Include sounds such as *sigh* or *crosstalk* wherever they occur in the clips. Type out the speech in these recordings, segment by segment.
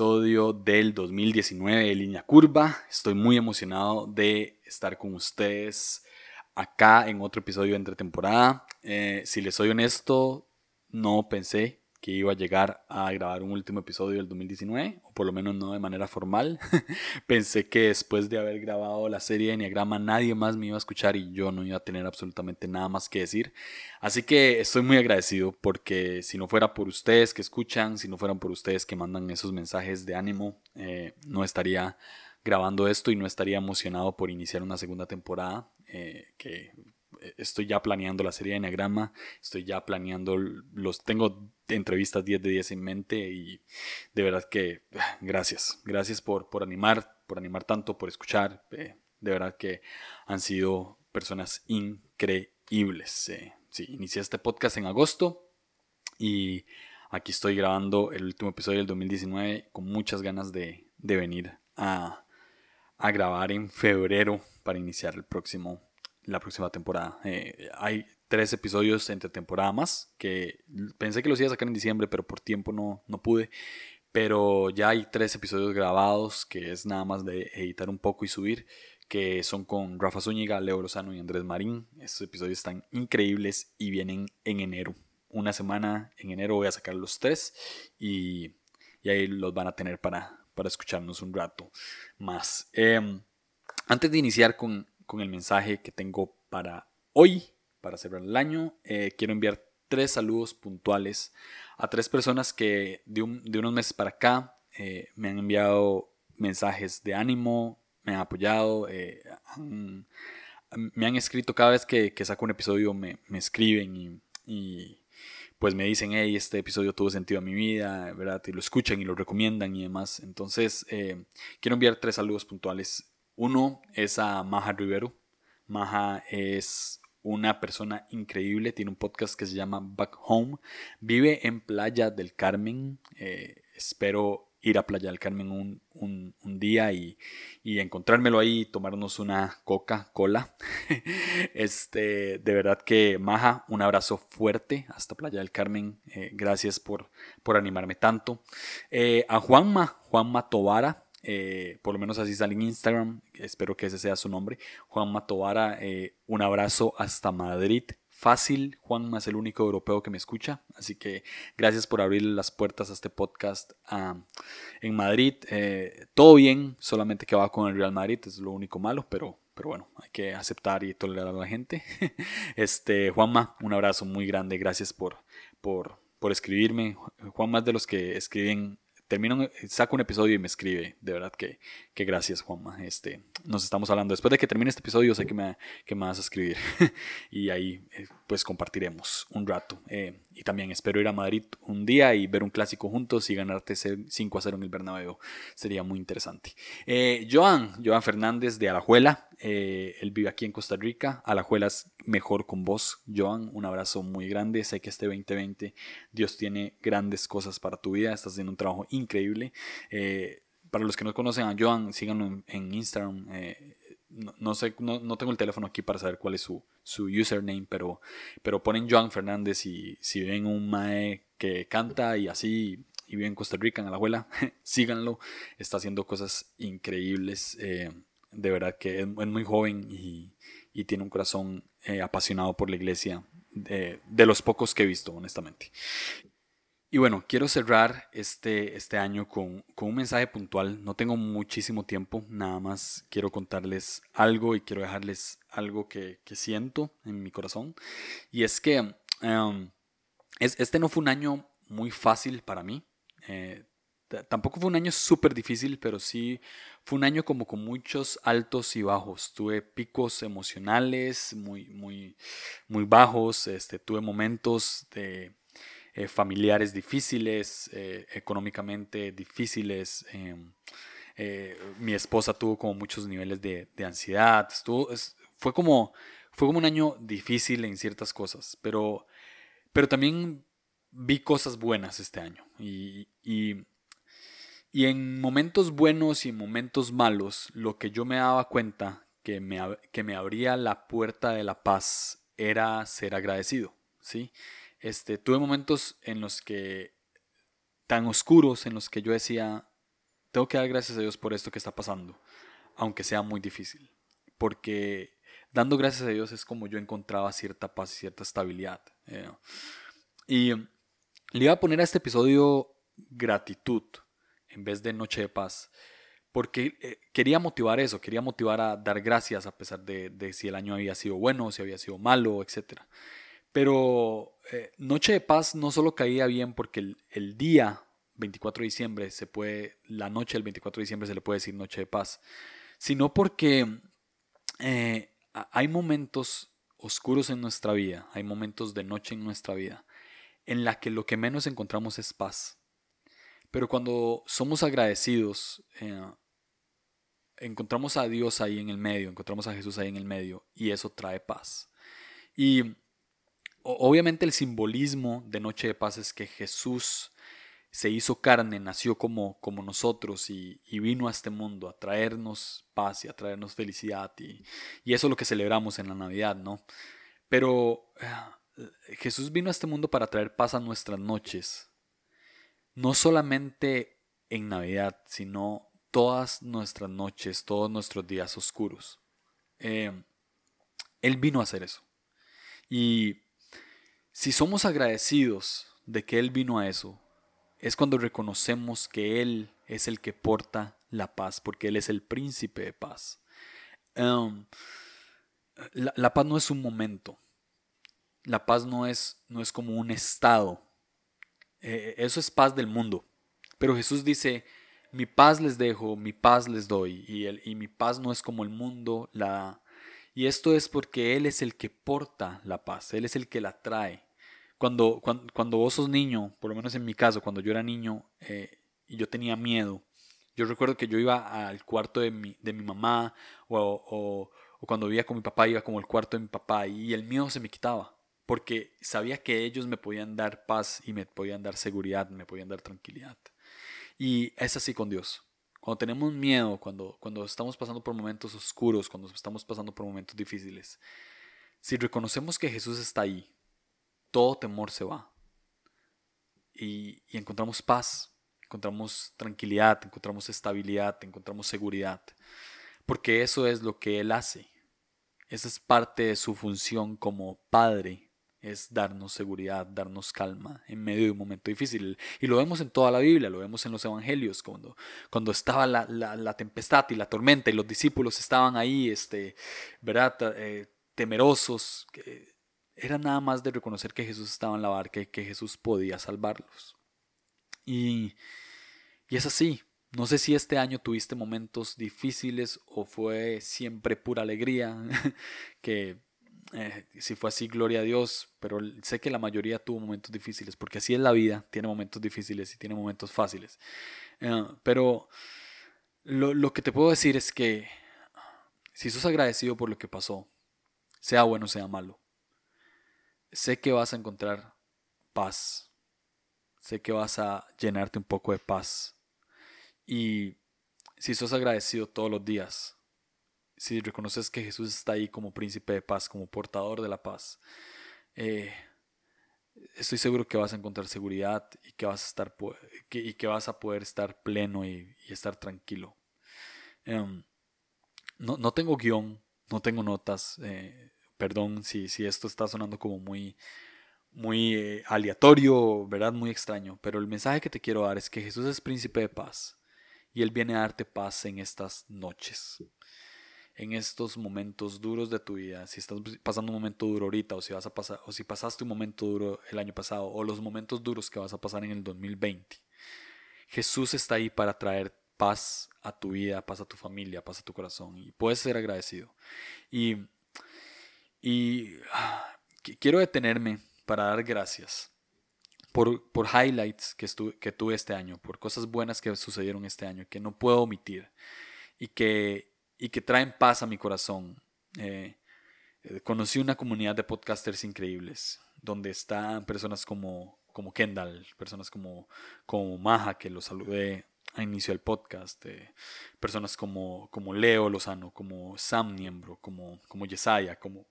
del 2019 de Línea Curva. Estoy muy emocionado de estar con ustedes acá en otro episodio de entre temporada. Eh, si les soy honesto, no pensé que iba a llegar a grabar un último episodio del 2019, o por lo menos no de manera formal. *laughs* Pensé que después de haber grabado la serie de Enneagrama nadie más me iba a escuchar y yo no iba a tener absolutamente nada más que decir. Así que estoy muy agradecido porque si no fuera por ustedes que escuchan, si no fueran por ustedes que mandan esos mensajes de ánimo, eh, no estaría grabando esto y no estaría emocionado por iniciar una segunda temporada eh, que estoy ya planeando la serie de Enneagrama, estoy ya planeando los, tengo entrevistas 10 de 10 en mente y de verdad que *sighs* gracias, gracias por, por animar, por animar tanto, por escuchar, eh, de verdad que han sido personas increíbles. Eh. Sí, inicié este podcast en agosto y aquí estoy grabando el último episodio del 2019 con muchas ganas de, de venir a, a grabar en febrero para iniciar el próximo la próxima temporada. Eh, hay tres episodios entre temporada más que pensé que los iba a sacar en diciembre, pero por tiempo no, no pude. Pero ya hay tres episodios grabados que es nada más de editar un poco y subir, que son con Rafa Zúñiga, Leo Lozano y Andrés Marín. Estos episodios están increíbles y vienen en enero. Una semana en enero voy a sacar los tres y, y ahí los van a tener para, para escucharnos un rato más. Em, antes de iniciar con con el mensaje que tengo para hoy, para cerrar el año. Eh, quiero enviar tres saludos puntuales a tres personas que de, unos meses para acá eh, me han enviado mensajes de ánimo, me han apoyado, eh, me han escrito cada vez que, saco un episodio, me, escriben y, pues me dicen, hey, este episodio tuvo sentido a mi vida, ¿verdad? Y lo escuchan y lo recomiendan y demás. Entonces, quiero enviar tres saludos puntuales uno es a Maja Rivero. Maja es una persona increíble, tiene un podcast que se llama Back Home. Vive en Playa del Carmen. Eh, espero ir a Playa del Carmen un, día y, encontrármelo ahí y tomarnos una Coca-Cola. *laughs* este, de verdad que Maja, un abrazo fuerte hasta Playa del Carmen. Eh, gracias por, por animarme tanto. Eh, a Juanma, Juanma Tobara, eh, por lo menos así sale en Instagram, espero que ese sea su nombre, Juan Matovara, eh, un abrazo hasta Madrid, fácil, Juan es el único europeo que me escucha, así que gracias por abrir las puertas a este podcast en Madrid, eh, todo bien, solamente que va con el Real Madrid, es lo único malo, pero, pero bueno, hay que aceptar y tolerar a la gente. *laughs* este, Juanma, un abrazo muy grande, gracias por, por, por escribirme. Juan más de los que escriben termino, eh, saco un episodio y me escribe. De verdad que, que gracias, Juanma. Este, nos estamos hablando. Después de que termine este episodio, sé que me, que me vas a escribir. *laughs* y ahí, eh, pues, compartiremos un rato. Eh, y también espero ir a Madrid un día y ver un clásico juntos y ganarte 5 a 0 en el Bernabéu. Sería muy interesante. Joan, Joan Fernández de Alajuela. él vive aquí en Costa Rica. Alajuela es mejor con vos, Joan. Un abrazo muy grande. Sé que este 2020 Dios tiene grandes cosas para tu vida. Estás haciendo un trabajo increíble. Eh, para los que no conocen a Joan, síganlo en, Instagram. Eh, no, sé, no, tengo el teléfono aquí para saber cuál es su, su username, pero, pero ponen Joan Fernández y si ven un Mae que canta y así y vive en Costa Rica, en la abuela, *laughs* síganlo. Está haciendo cosas increíbles. Eh, de verdad que es, muy joven y, y, tiene un corazón apasionado por la iglesia. De, de, los pocos que he visto, honestamente. Y bueno, quiero cerrar este, este año con, un mensaje puntual. No tengo muchísimo tiempo, nada más quiero contarles algo y quiero dejarles algo que, siento en mi corazón. Y es que em, este no fue un año muy fácil para mí. Eh, tampoco fue un año súper difícil, pero sí fue un año como con muchos altos y bajos. Tuve picos emocionales muy, muy, muy bajos. Este, tuve momentos de eh, familiares difíciles, eh, económicamente difíciles. Em, eh, mi esposa tuvo como muchos niveles de, ansiedad. Estuvo, fue, como, fue como un año difícil en ciertas cosas, pero, pero también vi cosas buenas este año. Y, y, y en momentos buenos y en momentos malos, lo que yo me daba cuenta que me, que me abría la puerta de la paz era ser agradecido. ¿sí? Este, tuve momentos en los que, tan oscuros, en los que yo decía, tengo que dar gracias a Dios por esto que está pasando, aunque sea muy difícil, porque dando gracias a Dios es como yo encontraba cierta paz y cierta estabilidad. Y le iba a poner a este episodio gratitud en vez de noche de paz, porque eh, quería motivar eso, quería motivar a dar gracias a pesar de, si el año había sido bueno, si había sido malo, etc. Pero eh, Noche de Paz no solo caía bien porque el, día 24 de diciembre se puede, la noche del 24 de diciembre se le puede decir Noche de Paz, sino porque eh, hay momentos oscuros en nuestra vida, hay momentos de noche en nuestra vida, en la que lo que menos encontramos es paz. Pero cuando somos agradecidos, encontramos a Dios ahí en el medio, encontramos a Jesús ahí en el medio y eso trae paz. Y obviamente el simbolismo de Noche de Paz es que Jesús se hizo carne, nació como, como nosotros y, vino a este mundo a traernos paz y a traernos felicidad y, eso es lo que celebramos en la Navidad, ¿no? Pero eh, Jesús vino a este mundo para traer paz a nuestras noches, no solamente en Navidad, sino todas nuestras noches, todos nuestros días oscuros. Eh, él vino a hacer eso. Y si somos agradecidos de que Él vino a eso, es cuando reconocemos que Él es el que porta la paz, porque Él es el príncipe de paz. Um, la, paz no es un momento. La paz no es, no es como un estado. Eh, eso es paz del mundo. Pero Jesús dice, mi paz les dejo, mi paz les doy, y, el, y mi paz no es como el mundo la da. Y esto es porque Él es el que porta la paz, Él es el que la trae. Cuando, cuando, vos sos niño, por lo menos en mi caso, cuando yo era niño eh, y yo tenía miedo, yo recuerdo que yo iba al cuarto de mi, de mi mamá o, o, o cuando vivía con mi papá iba como al cuarto de mi papá y el miedo se me quitaba porque sabía que ellos me podían dar paz y me podían dar seguridad, me podían dar tranquilidad. Y es así con Dios. Cuando tenemos miedo, cuando, cuando estamos pasando por momentos oscuros, cuando estamos pasando por momentos difíciles, si reconocemos que Jesús está ahí, todo temor se va. Y, encontramos paz, encontramos tranquilidad, encontramos estabilidad, encontramos seguridad. Porque eso es lo que Él hace. Esa es parte de su función como Padre es darnos seguridad, darnos calma en medio de un momento difícil. Y lo vemos en toda la Biblia, lo vemos en los Evangelios, cuando, cuando estaba la, la, tempestad y la tormenta y los discípulos estaban ahí, este, ¿verdad? Eh, temerosos. Era nada más de reconocer que Jesús estaba en la barca y que Jesús podía salvarlos. Y, y es así. No sé si este año tuviste momentos difíciles o fue siempre pura alegría, *laughs* que eh, si fue así, gloria a Dios, pero sé que la mayoría tuvo momentos difíciles, porque así es la vida, tiene momentos difíciles y tiene momentos fáciles. Eh, pero lo, lo, que te puedo decir es que si sos agradecido por lo que pasó, sea bueno sea malo, sé que vas a encontrar paz, sé que vas a llenarte un poco de paz. Y si sos agradecido todos los días, si reconoces que Jesús está ahí como príncipe de paz, como portador de la paz, eh, estoy seguro que vas a encontrar seguridad y que vas a, estar, y que vas a poder estar pleno y, estar tranquilo. Em, no, tengo guion, no tengo notas, eh, perdón si, si esto está sonando como muy, muy eh, aleatorio, ¿verdad? Muy extraño, pero el mensaje que te quiero dar es que Jesús es príncipe de paz y Él viene a darte paz en estas noches en estos momentos duros de tu vida, si estás pasando un momento duro ahorita o si vas a pasar o si pasaste un momento duro el año pasado o los momentos duros que vas a pasar en el 2020. Jesús está ahí para traer paz a tu vida, paz a tu familia, paz a tu corazón y puedes ser agradecido. Y, y quiero detenerme para dar gracias por, por highlights que, que tuve este año, por cosas buenas que sucedieron este año que no puedo omitir y que y que traen paz a mi corazón. Eh, eh, conocí una comunidad de podcasters increíbles, donde están personas como, como Kendall, personas como, como Maja, que lo saludé a inicio del podcast, eh, personas como, como Leo Lozano, como Sam Niembro, como, como Yesaya, como,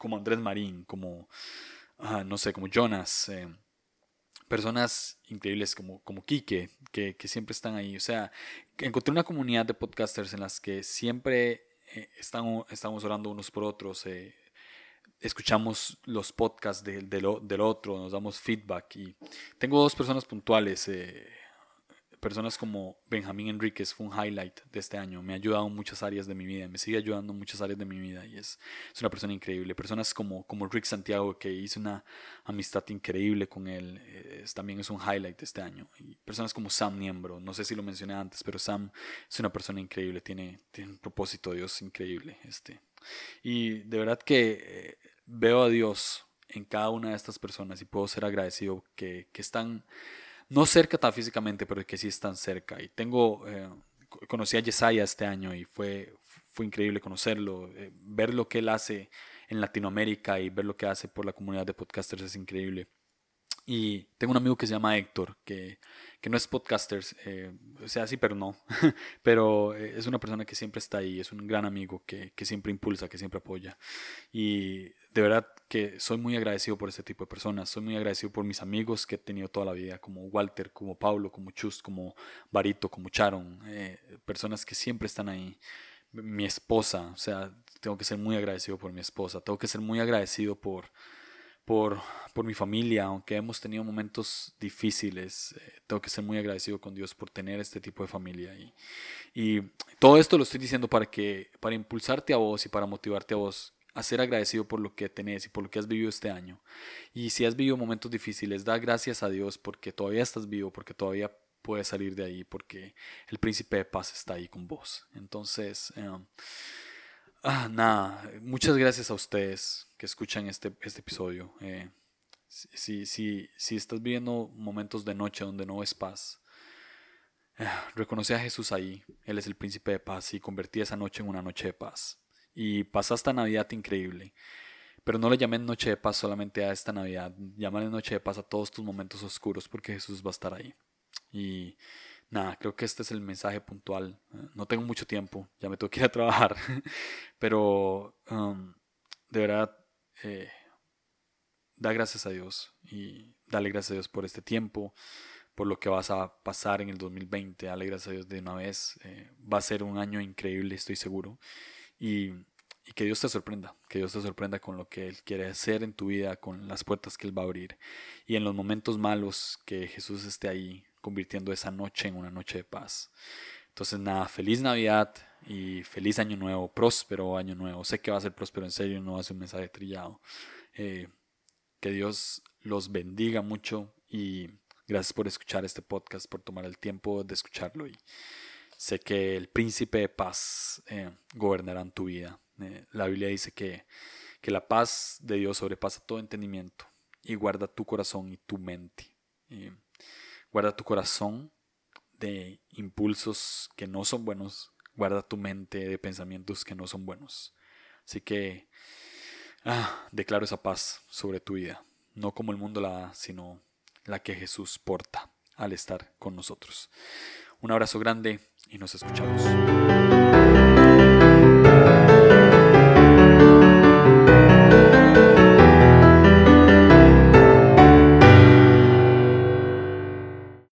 como Andrés Marín, como, no sé, como Jonas, personas increíbles como, como Kike, que, que, siempre están ahí. O sea, encontré una comunidad de podcasters en las que siempre eh, estamos, orando unos por otros. Eh, escuchamos los podcasts del, del, otro, nos damos feedback. Y tengo dos personas puntuales. Eh, personas como Benjamín Enríquez fue un highlight de este año. Me ha ayudado en muchas áreas de mi vida, me sigue ayudando en muchas áreas de mi vida y es, es una persona increíble. Personas como, como Rick Santiago, que hice una amistad increíble con él, es, también es un highlight de este año. Personas como Sam Niembro, no sé si lo mencioné antes, pero Sam es una persona increíble, tiene, tiene un propósito, Dios, increíble. Este. Y de verdad que eh, veo a Dios en cada una de estas personas y puedo ser agradecido que, que están no cerca físicamente, pero que sí están cerca. Y tengo, eh, conocí a Yesaya este año y fue, fue increíble conocerlo, eh, ver lo que él hace en Latinoamérica y ver lo que hace por la comunidad de podcasters es increíble. Y tengo un amigo que se llama Héctor, que, que no es podcaster, eh, o sea, sí, pero no. *laughs* pero eh, es una persona que siempre está ahí, es un gran amigo que, que, siempre impulsa, que siempre apoya. Y de verdad que soy muy agradecido por este tipo de personas. Soy muy agradecido por mis amigos que he tenido toda la vida, como Walter, como Pablo, como Chus, como Barito, como Charon. Eh, personas que siempre están ahí. Mi esposa, o sea, tengo que ser muy agradecido por mi esposa. Tengo que ser muy agradecido por por, por mi familia, aunque hemos tenido momentos difíciles, eh, tengo que ser muy agradecido con Dios por tener este tipo de familia. Y, y todo esto lo estoy diciendo para, que, para impulsarte a vos y para motivarte a vos a ser agradecido por lo que tenés y por lo que has vivido este año. Y si has vivido momentos difíciles, da gracias a Dios porque todavía estás vivo, porque todavía puedes salir de ahí, porque el príncipe de paz está ahí con vos. Entonces, em, Ah, nada, muchas gracias a ustedes que escuchan este, este episodio. Eh, si, si, si, estás viviendo momentos de noche donde no ves paz, eh, reconoce a Jesús ahí. Él es el príncipe de paz y convertí esa noche en una noche de paz. Y pasa esta Navidad increíble. Pero no le llamen noche de paz solamente a esta Navidad. Llámale noche de paz a todos tus momentos oscuros porque Jesús va a estar ahí. Y nada, creo que este es el mensaje puntual. No tengo mucho tiempo, ya me tengo que ir a trabajar, *laughs* pero um, de verdad, eh, da gracias a Dios y dale gracias a Dios por este tiempo, por lo que vas a pasar en el 2020. Dale gracias a Dios de una vez. Eh, va a ser un año increíble, estoy seguro. Y, que Dios te sorprenda, que Dios te sorprenda con lo que Él quiere hacer en tu vida, con las puertas que Él va a abrir. Y en los momentos malos, que Jesús esté ahí convirtiendo esa noche en una noche de paz. Entonces, nada, feliz Navidad y feliz Año Nuevo, próspero Año Nuevo. Sé que va a ser próspero en serio, no va a ser un mensaje trillado. Eh, que Dios los bendiga mucho y gracias por escuchar este podcast, por tomar el tiempo de escucharlo. Y sé que el príncipe de paz eh, gobernará en tu vida. Eh, la Biblia dice que, que la paz de Dios sobrepasa todo entendimiento y guarda tu corazón y tu mente. Guarda tu corazón de impulsos que no son buenos. Guarda tu mente de pensamientos que no son buenos. Así que ah, declaro esa paz sobre tu vida. No como el mundo la da, sino la que Jesús porta al estar con nosotros. Un abrazo grande y nos escuchamos.